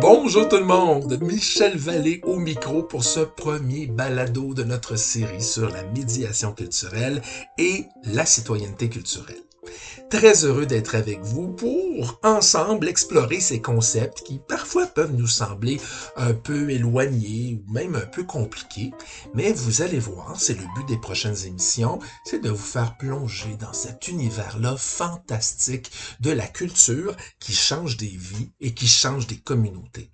Bonjour tout le monde, Michel Vallée au micro pour ce premier balado de notre série sur la médiation culturelle et la citoyenneté culturelle. Très heureux d'être avec vous pour ensemble explorer ces concepts qui parfois peuvent nous sembler un peu éloignés ou même un peu compliqués, mais vous allez voir, c'est le but des prochaines émissions, c'est de vous faire plonger dans cet univers-là fantastique de la culture qui change des vies et qui change des communautés.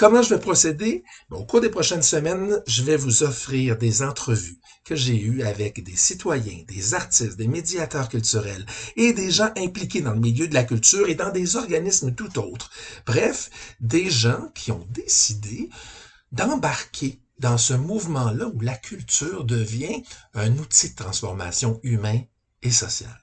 Comment je vais procéder? Au cours des prochaines semaines, je vais vous offrir des entrevues que j'ai eues avec des citoyens, des artistes, des médiateurs culturels et des gens impliqués dans le milieu de la culture et dans des organismes tout autres. Bref, des gens qui ont décidé d'embarquer dans ce mouvement-là où la culture devient un outil de transformation humain et social.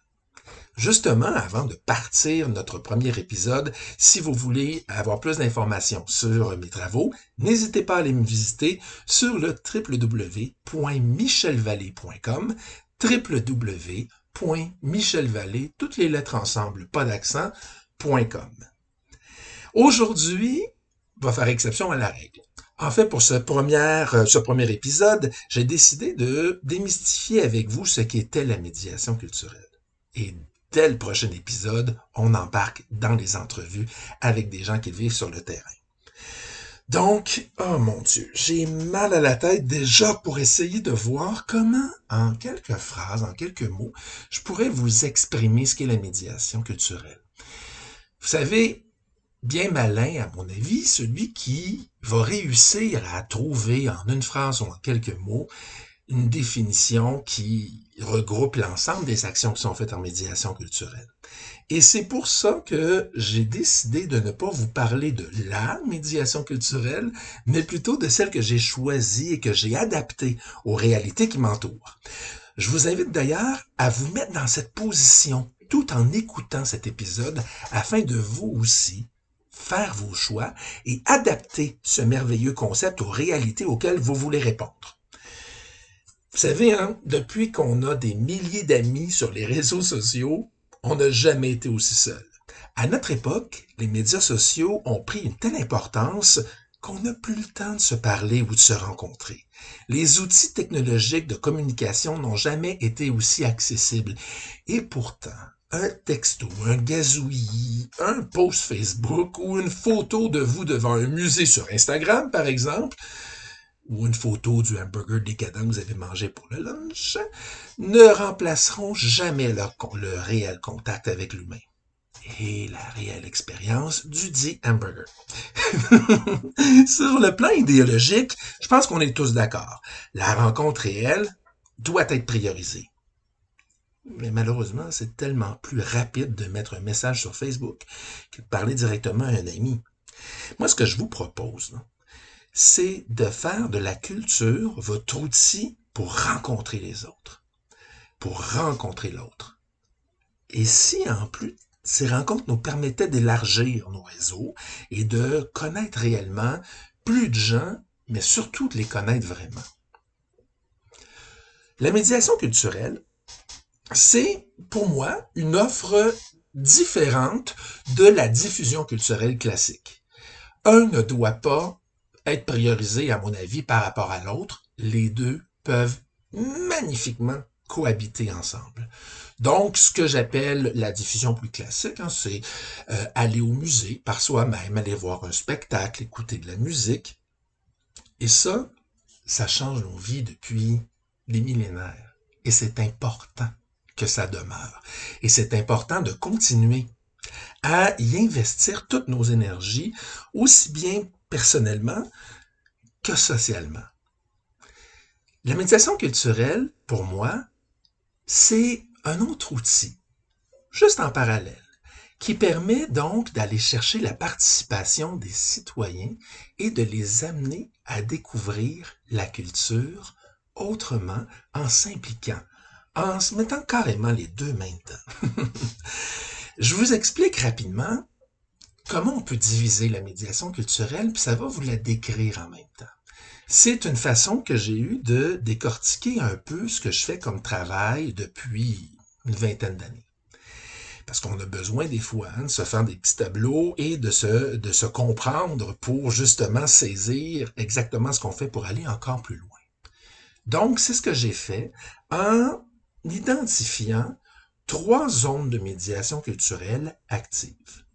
Justement, avant de partir notre premier épisode, si vous voulez avoir plus d'informations sur mes travaux, n'hésitez pas à aller me visiter sur le www.michelvallée.com www.michelvallée, toutes les lettres ensemble, pas d'accent.com. Aujourd'hui, va faire exception à la règle. En fait, pour ce premier, ce premier épisode, j'ai décidé de démystifier avec vous ce qu'était la médiation culturelle dès le prochain épisode, on embarque dans les entrevues avec des gens qui vivent sur le terrain. Donc, oh mon Dieu, j'ai mal à la tête déjà pour essayer de voir comment, en quelques phrases, en quelques mots, je pourrais vous exprimer ce qu'est la médiation culturelle. Vous savez, bien malin, à mon avis, celui qui va réussir à trouver en une phrase ou en quelques mots une définition qui regroupe l'ensemble des actions qui sont faites en médiation culturelle. Et c'est pour ça que j'ai décidé de ne pas vous parler de la médiation culturelle, mais plutôt de celle que j'ai choisie et que j'ai adaptée aux réalités qui m'entourent. Je vous invite d'ailleurs à vous mettre dans cette position tout en écoutant cet épisode afin de vous aussi faire vos choix et adapter ce merveilleux concept aux réalités auxquelles vous voulez répondre. Vous savez, hein, depuis qu'on a des milliers d'amis sur les réseaux sociaux, on n'a jamais été aussi seul. À notre époque, les médias sociaux ont pris une telle importance qu'on n'a plus le temps de se parler ou de se rencontrer. Les outils technologiques de communication n'ont jamais été aussi accessibles. Et pourtant, un texto, un gazouillis, un post Facebook ou une photo de vous devant un musée sur Instagram, par exemple, ou une photo du hamburger décadent que vous avez mangé pour le lunch ne remplaceront jamais le réel contact avec l'humain et la réelle expérience du dit hamburger. Sur le plan idéologique, je pense qu'on est tous d'accord. La rencontre réelle doit être priorisée. Mais malheureusement, c'est tellement plus rapide de mettre un message sur Facebook que de parler directement à un ami. Moi, ce que je vous propose, c'est de faire de la culture votre outil pour rencontrer les autres, pour rencontrer l'autre. Et si en plus ces rencontres nous permettaient d'élargir nos réseaux et de connaître réellement plus de gens, mais surtout de les connaître vraiment. La médiation culturelle, c'est pour moi une offre différente de la diffusion culturelle classique. Un ne doit pas être priorisé, à mon avis, par rapport à l'autre, les deux peuvent magnifiquement cohabiter ensemble. Donc, ce que j'appelle la diffusion plus classique, hein, c'est euh, aller au musée par soi-même, aller voir un spectacle, écouter de la musique. Et ça, ça change nos vies depuis des millénaires. Et c'est important que ça demeure. Et c'est important de continuer à y investir toutes nos énergies, aussi bien personnellement que socialement. La médiation culturelle, pour moi, c'est un autre outil, juste en parallèle, qui permet donc d'aller chercher la participation des citoyens et de les amener à découvrir la culture autrement en s'impliquant, en se mettant carrément les deux mains dedans. Je vous explique rapidement comment on peut diviser la médiation culturelle, puis ça va vous la décrire en même temps? C'est une façon que j'ai eue de décortiquer un peu ce que je fais comme travail depuis une vingtaine d'années. parce qu'on a besoin des fois hein, de se faire des petits tableaux et de se, de se comprendre pour justement saisir exactement ce qu'on fait pour aller encore plus loin. Donc, c'est ce que j'ai fait en identifiant trois zones de médiation culturelle actives.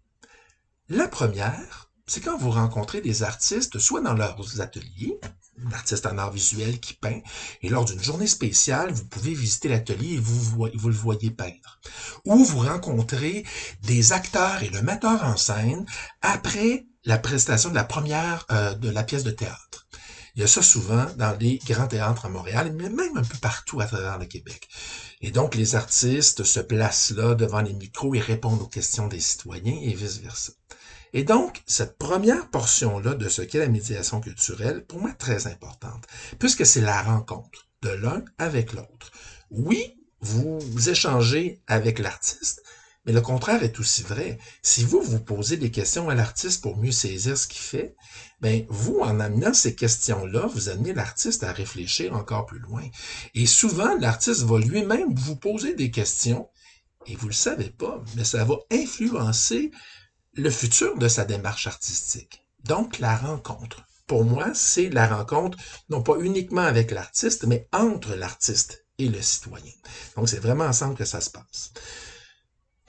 La première, c'est quand vous rencontrez des artistes, soit dans leurs ateliers, un artiste en art visuel qui peint, et lors d'une journée spéciale, vous pouvez visiter l'atelier et vous, vous le voyez peindre. Ou vous rencontrez des acteurs et le metteur en scène après la prestation de la première euh, de la pièce de théâtre. Il y a ça souvent dans les grands théâtres à Montréal, mais même un peu partout à travers le Québec. Et donc, les artistes se placent là devant les micros et répondent aux questions des citoyens et vice-versa. Et donc, cette première portion-là de ce qu'est la médiation culturelle, pour moi, très importante, puisque c'est la rencontre de l'un avec l'autre. Oui, vous échangez avec l'artiste, mais le contraire est aussi vrai. Si vous vous posez des questions à l'artiste pour mieux saisir ce qu'il fait, ben vous, en amenant ces questions-là, vous amenez l'artiste à réfléchir encore plus loin. Et souvent, l'artiste va lui-même vous poser des questions, et vous le savez pas, mais ça va influencer le futur de sa démarche artistique. Donc, la rencontre. Pour moi, c'est la rencontre, non pas uniquement avec l'artiste, mais entre l'artiste et le citoyen. Donc, c'est vraiment ensemble que ça se passe.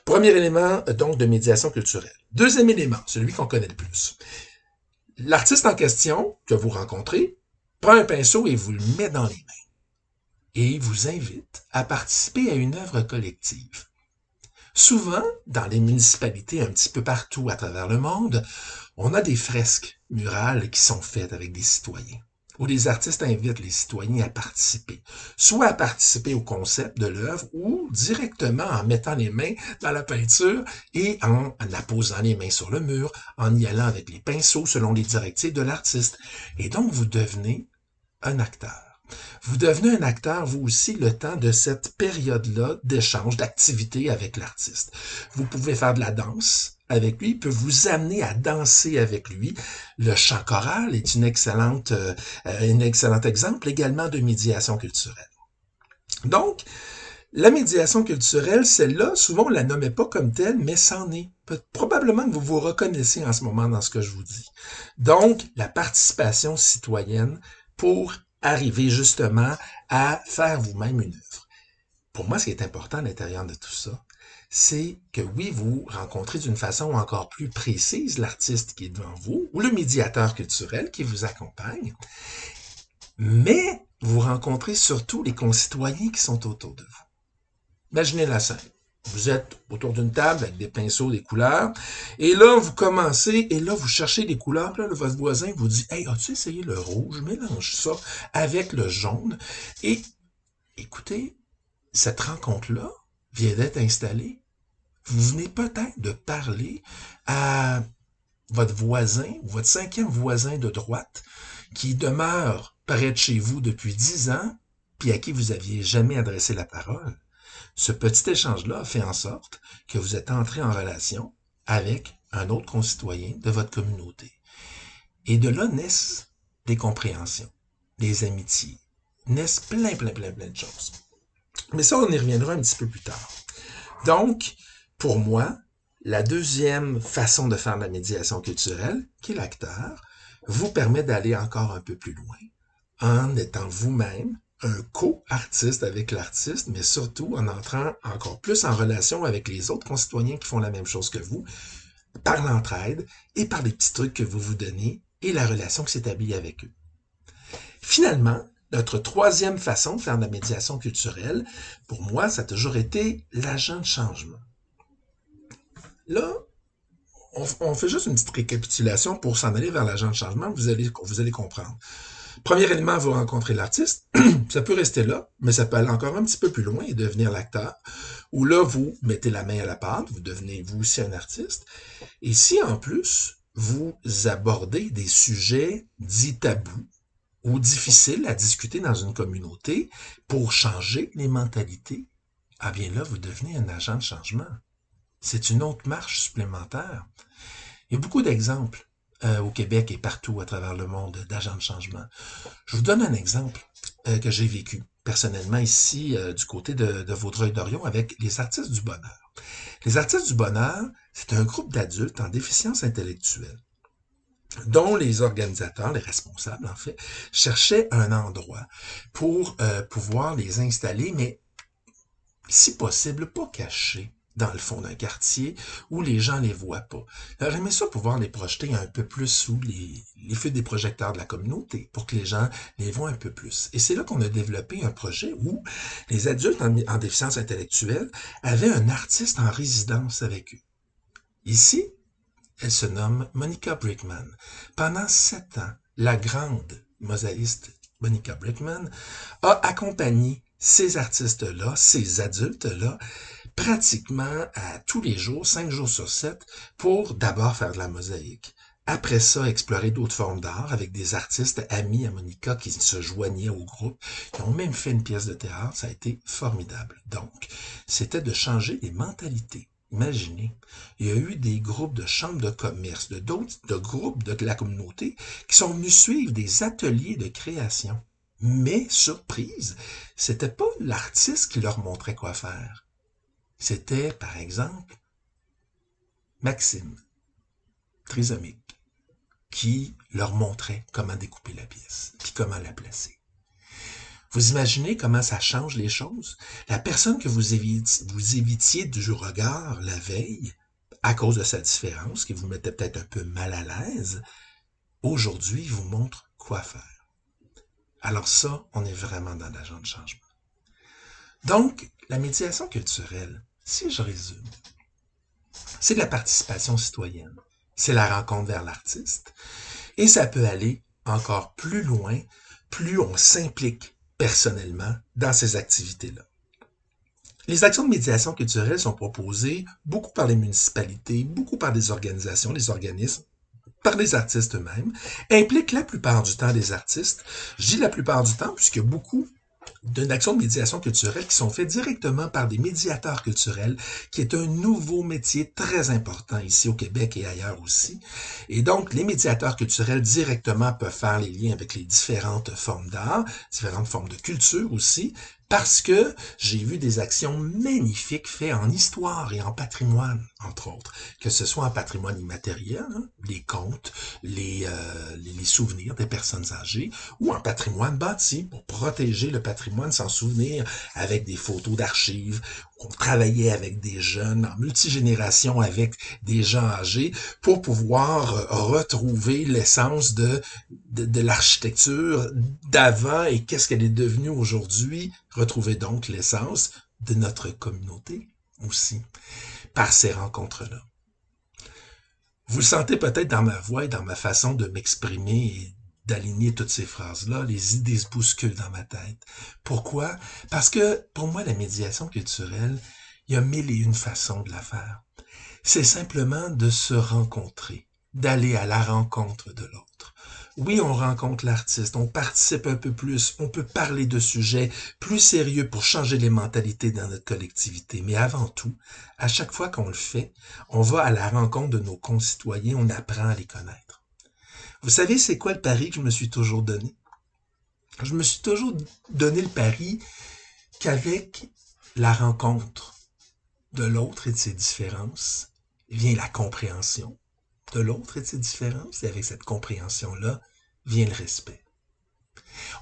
Premier élément, donc, de médiation culturelle. Deuxième élément, celui qu'on connaît le plus. L'artiste en question que vous rencontrez prend un pinceau et vous le met dans les mains. Et il vous invite à participer à une œuvre collective. Souvent, dans les municipalités un petit peu partout à travers le monde, on a des fresques murales qui sont faites avec des citoyens, où les artistes invitent les citoyens à participer, soit à participer au concept de l'œuvre ou directement en mettant les mains dans la peinture et en, en apposant les mains sur le mur, en y allant avec les pinceaux selon les directives de l'artiste. Et donc, vous devenez un acteur. Vous devenez un acteur, vous aussi, le temps de cette période-là d'échange, d'activité avec l'artiste. Vous pouvez faire de la danse avec lui, il peut vous amener à danser avec lui. Le chant choral est une excellente, euh, un excellent exemple également de médiation culturelle. Donc, la médiation culturelle, celle-là, souvent on la nommait pas comme telle, mais c'en est. Probablement que vous vous reconnaissez en ce moment dans ce que je vous dis. Donc, la participation citoyenne pour arriver justement à faire vous-même une œuvre. Pour moi, ce qui est important à l'intérieur de tout ça, c'est que oui, vous rencontrez d'une façon encore plus précise l'artiste qui est devant vous ou le médiateur culturel qui vous accompagne, mais vous rencontrez surtout les concitoyens qui sont autour de vous. Imaginez la scène. Vous êtes autour d'une table avec des pinceaux, des couleurs, et là, vous commencez, et là, vous cherchez des couleurs, là, votre voisin vous dit, hey, as-tu essayé le rouge? Mélange ça avec le jaune. Et, écoutez, cette rencontre-là vient d'être installée. Vous venez peut-être de parler à votre voisin, votre cinquième voisin de droite, qui demeure près de chez vous depuis dix ans, puis à qui vous aviez jamais adressé la parole. Ce petit échange-là fait en sorte que vous êtes entré en relation avec un autre concitoyen de votre communauté. Et de là naissent des compréhensions, des amitiés, naissent plein, plein, plein, plein de choses. Mais ça, on y reviendra un petit peu plus tard. Donc, pour moi, la deuxième façon de faire la médiation culturelle, qui est l'acteur, vous permet d'aller encore un peu plus loin en étant vous-même co-artiste avec l'artiste, mais surtout en entrant encore plus en relation avec les autres concitoyens qui font la même chose que vous, par l'entraide et par les petits trucs que vous vous donnez et la relation qui s'établit avec eux. Finalement, notre troisième façon de faire de la médiation culturelle, pour moi, ça a toujours été l'agent de changement. Là, on, fait juste une petite récapitulation pour s'en aller vers l'agent de changement, vous allez comprendre. Premier élément, vous rencontrez l'artiste. ça peut rester là, mais ça peut aller encore un petit peu plus loin et devenir l'acteur. Ou là, vous mettez la main à la pâte, vous devenez vous aussi un artiste. Et si en plus, vous abordez des sujets dits tabous ou difficiles à discuter dans une communauté pour changer les mentalités, ah bien là, vous devenez un agent de changement. C'est une autre marche supplémentaire. Il y a beaucoup d'exemples. Euh, au Québec et partout à travers le monde d'agents de changement. Je vous donne un exemple euh, que j'ai vécu personnellement ici euh, du côté de, Vaudreuil-Dorion avec les artistes du bonheur. Les artistes du bonheur, c'est un groupe d'adultes en déficience intellectuelle dont les organisateurs, les responsables en fait, cherchaient un endroit pour pouvoir les installer, mais si possible, pas cachés dans le fond d'un quartier où les gens les voient pas. Alors, aimé ça pouvoir les projeter un peu plus sous les, les feux des projecteurs de la communauté pour que les gens les voient un peu plus. Et c'est là qu'on a développé un projet où les adultes en, en déficience intellectuelle avaient un artiste en résidence avec eux. Ici, elle se nomme Monica Brickman. Pendant sept ans, la grande mosaïste Monica Brickman a accompagné ces artistes-là, ces adultes-là, pratiquement à tous les jours, cinq jours sur sept, pour d'abord faire de la mosaïque. Après ça, explorer d'autres formes d'art avec des artistes amis à Monica qui se joignaient au groupe. Ils ont même fait une pièce de théâtre. Ça a été formidable. Donc, c'était de changer les mentalités. Imaginez, il y a eu des groupes de chambres de commerce, de d'autres de groupes de la communauté qui sont venus suivre des ateliers de création. Mais, surprise, c'était pas l'artiste qui leur montrait quoi faire. C'était, par exemple, Maxime, trisomique, qui leur montrait comment découper la pièce, puis comment la placer. Vous imaginez comment ça change les choses? La personne que vous évitiez, vous évitiez du regard la veille, à cause de sa différence, qui vous mettait peut-être un peu mal à l'aise, aujourd'hui vous montre quoi faire. Alors ça, on est vraiment dans l'agent de changement. Donc, la médiation culturelle, si je résume, c'est de la participation citoyenne, c'est la rencontre vers l'artiste, et ça peut aller encore plus loin, plus on s'implique personnellement dans ces activités-là. Les actions de médiation culturelle sont proposées beaucoup par les municipalités, beaucoup par des organisations, des organismes, par les artistes eux-mêmes, impliquent la plupart du temps des artistes. Je dis la plupart du temps puisque beaucoup d'une action de médiation culturelle qui sont faites directement par des médiateurs culturels, qui est un nouveau métier très important ici au Québec et ailleurs aussi. Et donc, les médiateurs culturels directement peuvent faire les liens avec les différentes formes d'art, différentes formes de culture aussi, parce que j'ai vu des actions magnifiques faites en histoire et en patrimoine, entre autres, que ce soit en patrimoine immatériel, hein, les contes, les, euh, souvenirs des personnes âgées, ou en patrimoine bâti, pour protéger le patrimoine, s'en souvenir, avec des photos d'archives, on travaillait avec des jeunes, en multigénération avec des gens âgés, pour pouvoir euh, retrouver l'essence de, l'architecture d'avant et qu'est-ce qu'elle est devenue aujourd'hui, retrouver donc l'essence de notre communauté aussi, par ces rencontres-là. Vous le sentez peut-être dans ma voix et dans ma façon de m'exprimer d'aligner toutes ces phrases-là, les idées se bousculent dans ma tête. Pourquoi? Parce que pour moi, la médiation culturelle, il y a mille et une façons de la faire. C'est simplement de se rencontrer, d'aller à la rencontre de l'autre. Oui, on rencontre l'artiste, on participe un peu plus, on peut parler de sujets plus sérieux pour changer les mentalités dans notre collectivité. Mais avant tout, à chaque fois qu'on le fait, on va à la rencontre de nos concitoyens, on apprend à les connaître. Vous savez, c'est quoi le pari que je me suis toujours donné? Je me suis toujours donné le pari qu'avec la rencontre de l'autre et de ses différences vient la compréhension de l'autre et de ses différences, et avec cette compréhension-là vient le respect.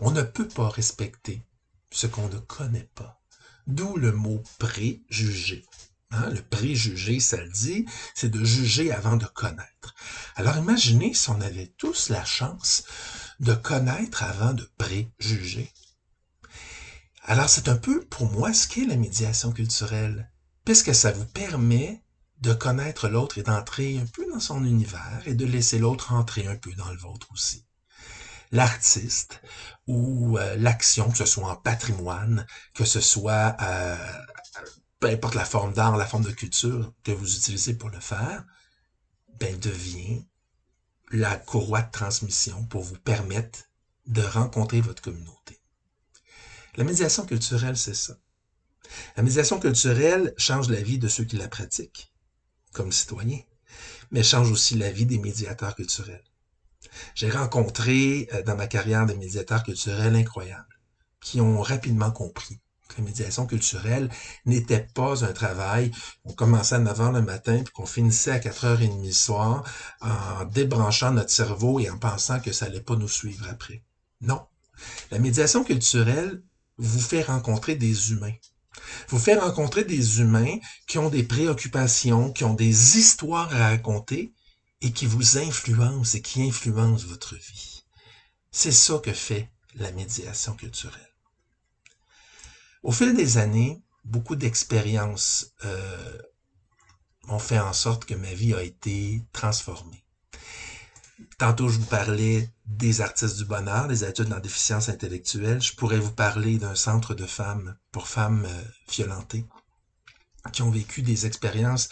On ne peut pas respecter ce qu'on ne connaît pas. D'où le mot préjugé. Hein, le préjugé, ça le dit, c'est de juger avant de connaître. Alors imaginez si on avait tous la chance de connaître avant de préjuger. Alors c'est un peu pour moi ce qu'est la médiation culturelle, puisque ça vous permet de connaître l'autre et d'entrer un peu dans son univers et de laisser l'autre entrer un peu dans le vôtre aussi. L'artiste ou euh, l'action, que ce soit en patrimoine, que ce soit euh, peu importe la forme d'art, la forme de culture que vous utilisez pour le faire, ben, devient la courroie de transmission pour vous permettre de rencontrer votre communauté. La médiation culturelle, c'est ça. La médiation culturelle change la vie de ceux qui la pratiquent, comme citoyens, mais change aussi la vie des médiateurs culturels. J'ai rencontré euh, dans ma carrière des médiateurs culturels incroyables, qui ont rapidement compris La médiation culturelle n'était pas un travail. On commençait à 9 h le matin puis qu'on finissait à 4h30 le soir en débranchant notre cerveau et en pensant que ça allait pas nous suivre après. Non. La médiation culturelle vous fait rencontrer des humains. Vous fait rencontrer des humains qui ont des préoccupations, qui ont des histoires à raconter et qui vous influencent et qui influencent votre vie. C'est ça que fait la médiation culturelle. Au fil des années, beaucoup d'expériences euh, ont fait en sorte que ma vie a été transformée. Tantôt, je vous parlais des artistes du bonheur, des études en déficience intellectuelle. Je pourrais vous parler d'un centre de femmes pour femmes euh, violentées qui ont vécu des expériences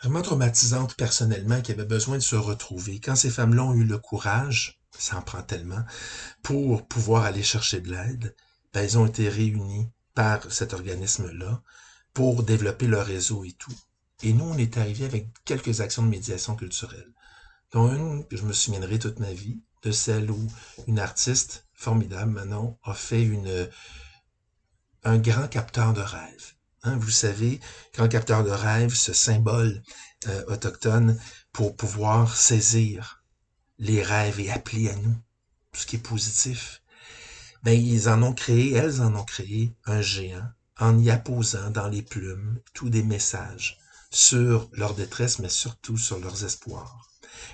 vraiment traumatisantes personnellement, qui avaient besoin de se retrouver. Quand ces femmes-là ont eu le courage, ça en prend tellement, pour pouvoir aller chercher de l'aide, ben, elles ont été réunies par cet organisme-là pour développer leur réseau et tout. Et nous, on est arrivé avec quelques actions de médiation culturelle, dont une que je me souviendrai toute ma vie, de celle où une artiste formidable, Manon, a fait une, un grand capteur de rêve. Hein, vous savez, grand capteur de rêve, ce symbole euh, autochtone pour pouvoir saisir les rêves et appeler à nous ce qui est positif, ben, ils en ont créé, elles en ont créé un géant en y apposant dans les plumes tous des messages sur leur détresse, mais surtout sur leurs espoirs.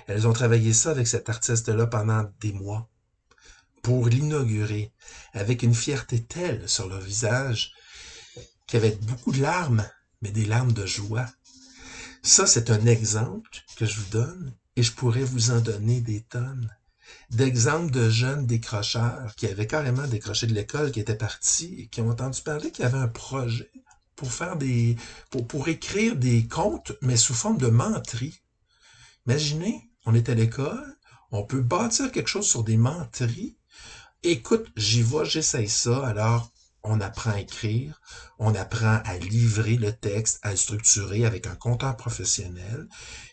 Elles ont travaillé ça avec cet artiste-là pendant des mois pour l'inaugurer avec une fierté telle sur leur visage qu'avec beaucoup de larmes, mais des larmes de joie. Ça, c'est un exemple que je vous donne et je pourrais vous en donner des tonnes d'exemples de jeunes décrocheurs qui avaient carrément décroché de l'école, qui étaient partis qui ont entendu parler qu'il y avait un projet pour faire des, pour, pour écrire des contes, mais sous forme de menterie. Imaginez, on est à l'école, on peut bâtir quelque chose sur des menteries. Écoute, j'y vais, j'essaye ça, alors on apprend à écrire, on apprend à livrer le texte, à le structurer avec un compteur professionnel.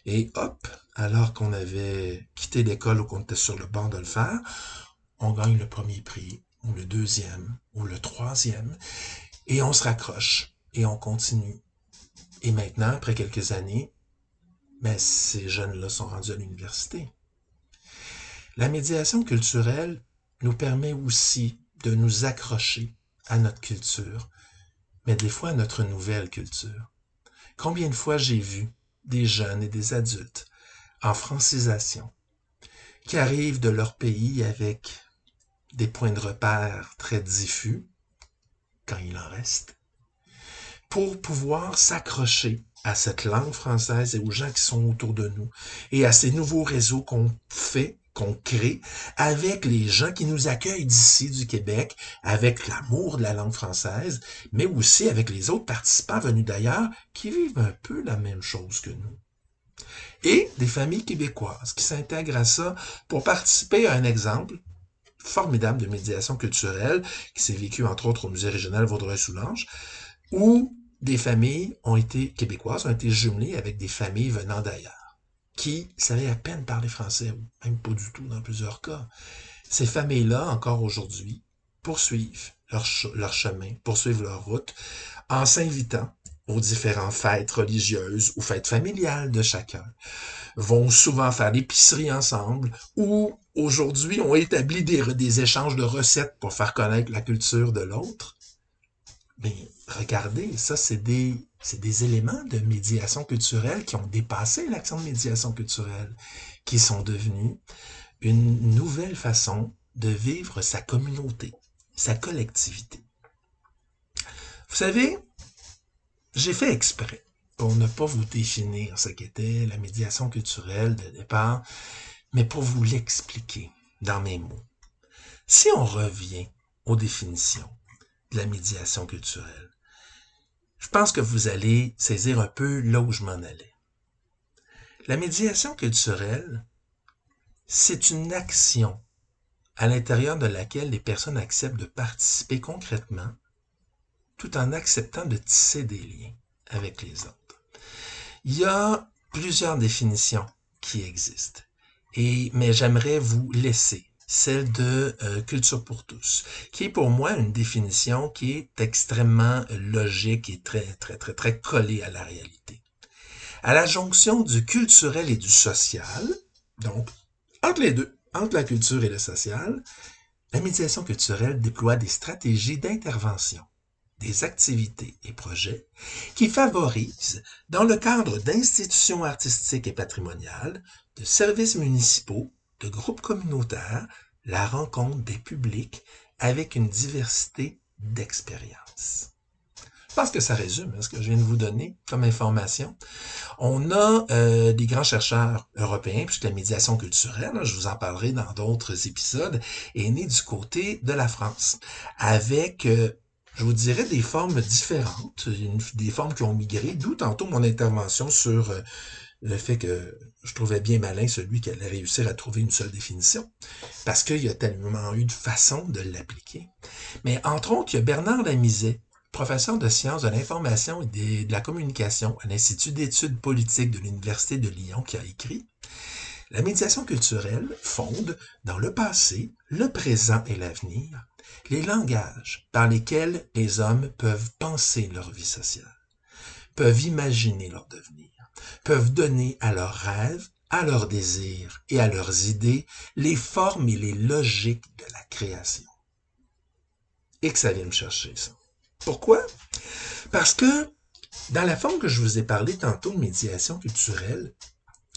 Et hop, alors qu'on avait quitté l'école ou qu'on était sur le banc de le faire, on gagne le premier prix, ou le deuxième, ou le troisième, et on se raccroche, et on continue. Et maintenant, après quelques années, ben, ces jeunes-là sont rendus à l'université. La médiation culturelle nous permet aussi de nous accrocher à notre culture, mais des fois à notre nouvelle culture. Combien de fois j'ai vu des jeunes et des adultes en francisation qui arrivent de leur pays avec des points de repère très diffus, quand il en reste, pour pouvoir s'accrocher à cette langue française et aux gens qui sont autour de nous et à ces nouveaux réseaux qu'on fait qu'on crée avec les gens qui nous accueillent d'ici du Québec, avec l'amour de la langue française, mais aussi avec les autres participants venus d'ailleurs qui vivent un peu la même chose que nous. Et des familles québécoises qui s'intègrent à ça pour participer à un exemple formidable de médiation culturelle qui s'est vécu entre autres au musée régional Vaudreuil-Soulanges, où des familles ont été québécoises, ont été jumelées avec des familles venant d'ailleurs qui savaient à peine parler français, ou même pas du tout dans plusieurs cas. Ces familles-là, encore aujourd'hui, poursuivent leur, leur chemin, poursuivent leur route, en s'invitant aux différentes fêtes religieuses ou fêtes familiales de chacun, vont souvent faire l'épicerie ensemble ou aujourd'hui ont établi des, des échanges de recettes pour faire connaître la culture de l'autre. Mais regardez, ça c'est des c'est des éléments de médiation culturelle qui ont dépassé l'action de médiation culturelle, qui sont devenus une nouvelle façon de vivre sa communauté, sa collectivité. Vous savez, j'ai fait exprès pour ne pas vous définir ce qu'était la médiation culturelle de départ, mais pour vous l'expliquer dans mes mots. Si on revient aux définitions de la médiation culturelle, je pense que vous allez saisir un peu là où je m'en allais. La médiation culturelle, c'est une action à l'intérieur de laquelle les personnes acceptent de participer concrètement tout en acceptant de tisser des liens avec les autres. Il y a plusieurs définitions qui existent, et, mais j'aimerais vous laisser celle de euh, culture pour tous, qui est pour moi une définition qui est extrêmement logique et très, très, très, très collée à la réalité. À la jonction du culturel et du social, donc entre les deux, entre la culture et le social, la médiation culturelle déploie des stratégies d'intervention, des activités et projets qui favorisent, dans le cadre d'institutions artistiques et patrimoniales, de services municipaux, de groupes communautaires, la rencontre des publics avec une diversité d'expériences. Je pense que ça résume hein, ce que je viens de vous donner comme information. On a euh, des grands chercheurs européens, puisque la médiation culturelle, je vous en parlerai dans d'autres épisodes, est née du côté de la France, avec euh, je vous dirais des formes différentes, des formes qui ont migré, d'où tantôt mon intervention sur euh, le fait que je trouvais bien malin celui qui allait réussir à trouver une seule définition, parce qu'il y a tellement eu de façons de l'appliquer. Mais entre autres, il y a Bernard Lamizet, professeur de sciences de l'information et de la communication à l'Institut d'études politiques de l'Université de Lyon, qui a écrit La médiation culturelle fonde, dans le passé, le présent et l'avenir, les langages par lesquels les hommes peuvent penser leur vie sociale, peuvent imaginer leur devenir peuvent donner à leurs rêves, à leurs désirs et à leurs idées les formes et les logiques de la création. Et que ça vient me chercher, ça. Pourquoi? Parce que dans la forme que je vous ai parlé tantôt de médiation culturelle,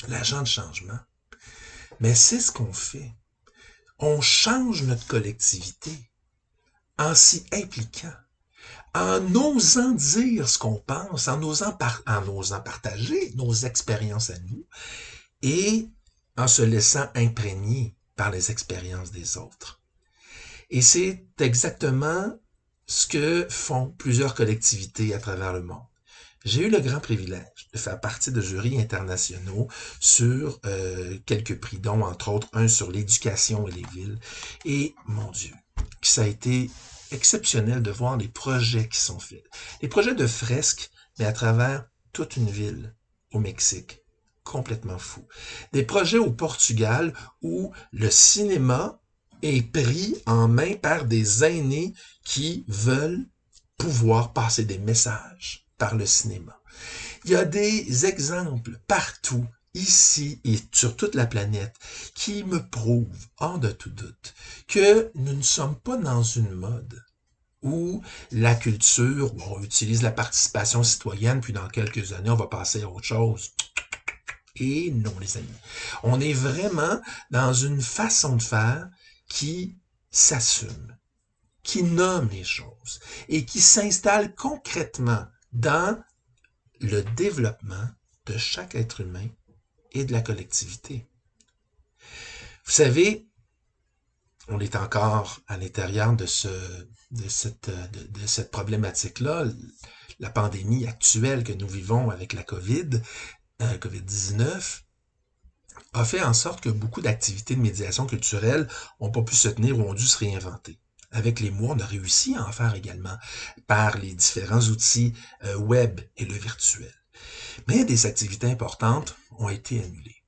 l'agent de changement, mais c'est ce qu'on fait. On change notre collectivité en s'y impliquant en osant dire ce qu'on pense, en osant, en osant partager nos expériences à nous et en se laissant imprégner par les expériences des autres. Et c'est exactement ce que font plusieurs collectivités à travers le monde. J'ai eu le grand privilège de faire partie de jurys internationaux sur euh, quelques prix, dont entre autres un sur l'éducation et les villes. Et mon Dieu, ça a été exceptionnel de voir les projets qui sont faits. Les projets de fresques, mais à travers toute une ville au Mexique. Complètement fou. Des projets au Portugal où le cinéma est pris en main par des aînés qui veulent pouvoir passer des messages par le cinéma. Il y a des exemples partout ici et sur toute la planète qui me prouve, hors de tout doute, que nous ne sommes pas dans une mode où la culture, où on utilise la participation citoyenne, puis dans quelques années, on va passer à autre chose. Et non, les amis. On est vraiment dans une façon de faire qui s'assume, qui nomme les choses et qui s'installe concrètement dans le développement de chaque être humain et de la collectivité. Vous savez, on est encore à l'intérieur de, ce, de cette, problématique-là. La pandémie actuelle que nous vivons avec la COVID, euh, COVID-19, a fait en sorte que beaucoup d'activités de médiation culturelle n'ont pas pu se tenir ou ont dû se réinventer. Avec les mois, on a réussi à en faire également par les différents outils euh, web et le virtuel. Mais des activités importantes ont été annulées.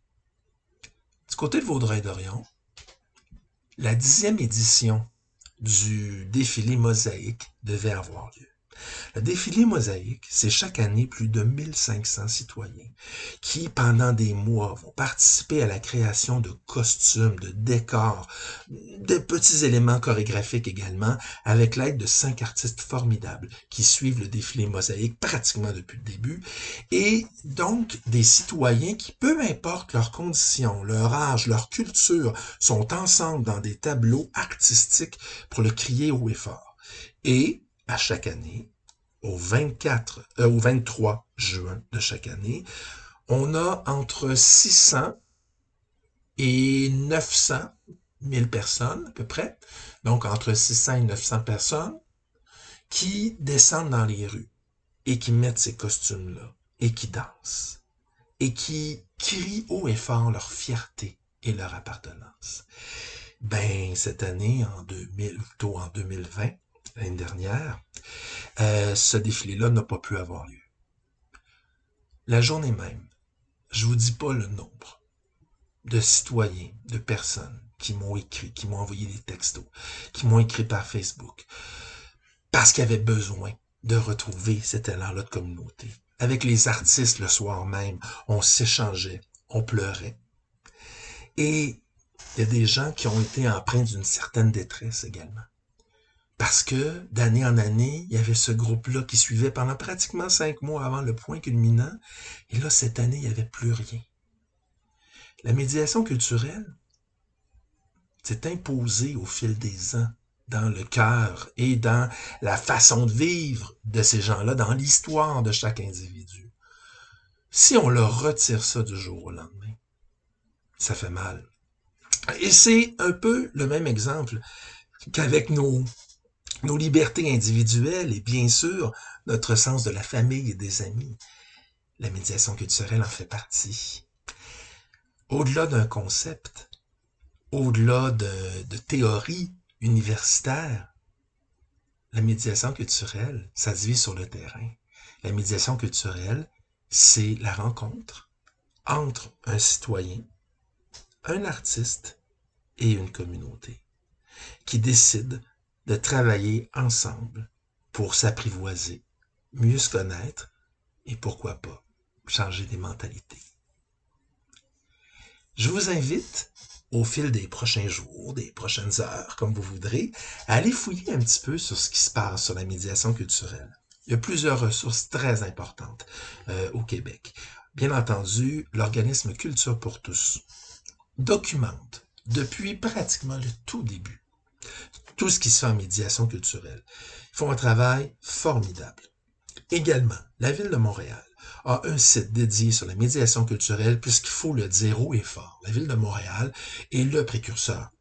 Du côté de Vaudreuil-Dorion, la dixième édition du défilé mosaïque devait avoir lieu. Le défilé mosaïque, c'est chaque année plus de 1500 citoyens qui, pendant des mois, vont participer à la création de costumes, de décors, de petits éléments chorégraphiques également, avec l'aide de cinq artistes formidables qui suivent le défilé mosaïque pratiquement depuis le début, et donc des citoyens qui, peu importe leurs conditions, leur âge, leur culture, sont ensemble dans des tableaux artistiques pour le crier haut et fort. Et chaque année, au 24, euh, au 23 juin de chaque année, on a entre 600 et 900 000 personnes à peu près, donc entre 600 et 900 personnes, qui descendent dans les rues et qui mettent ces costumes-là et qui dansent et qui crient haut et fort leur fierté et leur appartenance. Ben, cette année, en 2000, plutôt en 2020, l'année dernière, euh, ce défilé-là n'a pas pu avoir lieu. La journée même, je vous dis pas le nombre de citoyens, de personnes qui m'ont écrit, qui m'ont envoyé des textos, qui m'ont écrit par Facebook, parce qu'ils avaient besoin de retrouver cet élan-là de communauté. Avec les artistes le soir même, on s'échangeait, on pleurait. Et il y a des gens qui ont été empreints d'une certaine détresse également. Parce que d'année en année, il y avait ce groupe-là qui suivait pendant pratiquement cinq mois avant le point culminant. Et là, cette année, il n'y avait plus rien. La médiation culturelle s'est imposée au fil des ans dans le cœur et dans la façon de vivre de ces gens-là, dans l'histoire de chaque individu. Si on leur retire ça du jour au lendemain, ça fait mal. Et c'est un peu le même exemple qu'avec nos, nos libertés individuelles et bien sûr notre sens de la famille et des amis. La médiation culturelle en fait partie. Au-delà d'un concept, au-delà de, théories universitaires, la médiation culturelle, ça se vit sur le terrain. La médiation culturelle, c'est la rencontre entre un citoyen un artiste et une communauté qui décident de travailler ensemble pour s'apprivoiser, mieux se connaître et pourquoi pas changer des mentalités. Je vous invite au fil des prochains jours, des prochaines heures, comme vous voudrez, à aller fouiller un petit peu sur ce qui se passe sur la médiation culturelle. Il y a plusieurs ressources très importantes euh, au Québec. Bien entendu, l'organisme Culture pour tous, documente depuis pratiquement le tout début tout ce qui se fait en médiation culturelle. Ils font un travail formidable. Également, la ville de Montréal a un site dédié sur la médiation culturelle, puisqu'il faut le dire haut et fort. La ville de Montréal est le précurseur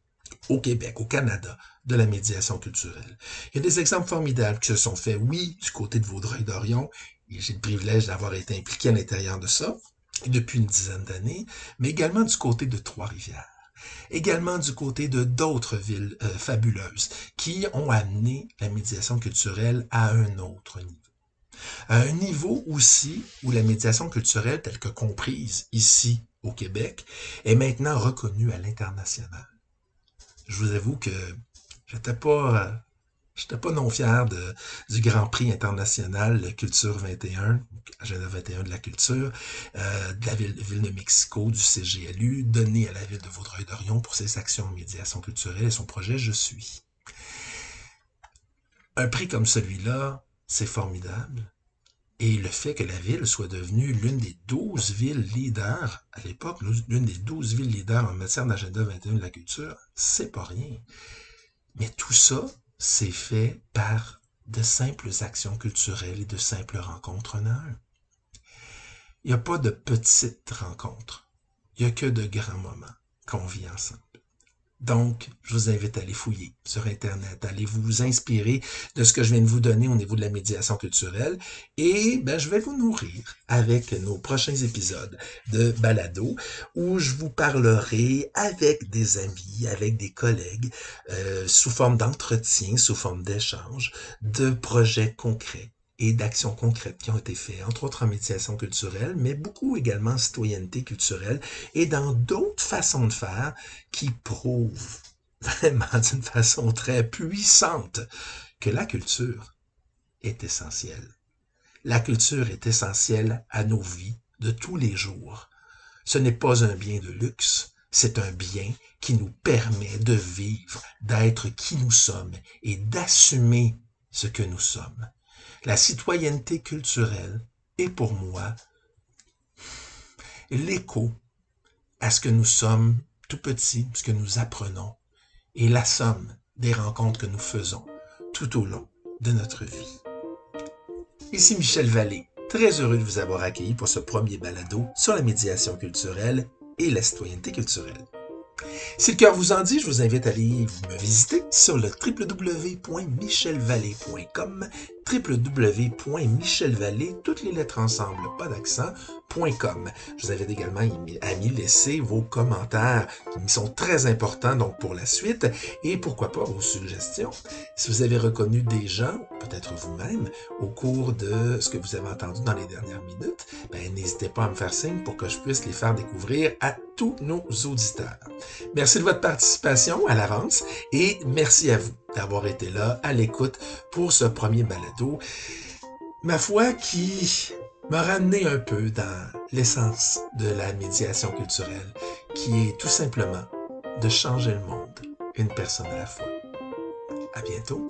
au Québec, au Canada, de la médiation culturelle. Il y a des exemples formidables qui se sont faits, oui, du côté de Vaudreuil-Dorion, et j'ai le privilège d'avoir été impliqué à l'intérieur de ça, depuis une dizaine d'années, mais également du côté de Trois-Rivières également du côté de d'autres villes euh, fabuleuses qui ont amené la médiation culturelle à un autre niveau. À un niveau aussi où la médiation culturelle telle que comprise ici au Québec est maintenant reconnue à l'international. Je vous avoue que j'étais pas euh, J'étais pas non fier de, du Grand Prix international Culture 21, agenda 21 de la culture, euh, de la ville, de Mexico, du CGLU, donné à la ville de Vaudreuil-Dorion pour ses actions en médiation culturelle et son projet Je suis. Un prix comme celui-là, c'est formidable. Et le fait que la ville soit devenue l'une des douze villes leaders, à l'époque, l'une des douze villes leaders en matière d'agenda 21 de la culture, c'est pas rien. Mais tout ça, c'est fait par de simples actions culturelles et de simples rencontres en un. Il n'y a pas de petites rencontres. Il n'y a que de grands moments qu'on vit ensemble. Donc, je vous invite à aller fouiller sur Internet, à aller vous inspirer de ce que je viens de vous donner au niveau de la médiation culturelle. Et ben, je vais vous nourrir avec nos prochains épisodes de Balado où je vous parlerai avec des amis, avec des collègues, euh, sous forme d'entretien, sous forme d'échange, de projets concrets et d'actions concrètes qui ont été faites, entre autres en médiation culturelle, mais beaucoup également en citoyenneté culturelle et dans d'autres façons de faire qui prouvent vraiment d'une façon très puissante que la culture est essentielle. La culture est essentielle à nos vies de tous les jours. Ce n'est pas un bien de luxe, c'est un bien qui nous permet de vivre, d'être qui nous sommes et d'assumer ce que nous sommes. La citoyenneté culturelle est pour moi l'écho à ce que nous sommes tout petits, ce que nous apprenons, et la somme des rencontres que nous faisons tout au long de notre vie. Ici Michel Vallée, très heureux de vous avoir accueilli pour ce premier balado sur la médiation culturelle et la citoyenneté culturelle. Si le cœur vous en dit, je vous invite à aller me visiter sur le www.michelvallée.com www.michelvallée, toutes les lettres ensemble, pas d'accent, je vous invite également à m'y laisser vos commentaires qui sont très importants donc pour la suite et pourquoi pas vos suggestions. Si vous avez reconnu des gens, peut-être vous-même, au cours de ce que vous avez entendu dans les dernières minutes, ben, n'hésitez pas à me faire signe pour que je puisse les faire découvrir à tous nos auditeurs. Merci de votre participation à l'avance et merci à vous d'avoir été là à l'écoute pour ce premier balado. Ma foi qui m'a ramené un peu dans l'essence de la médiation culturelle, qui est tout simplement de changer le monde, une personne à la fois. À bientôt.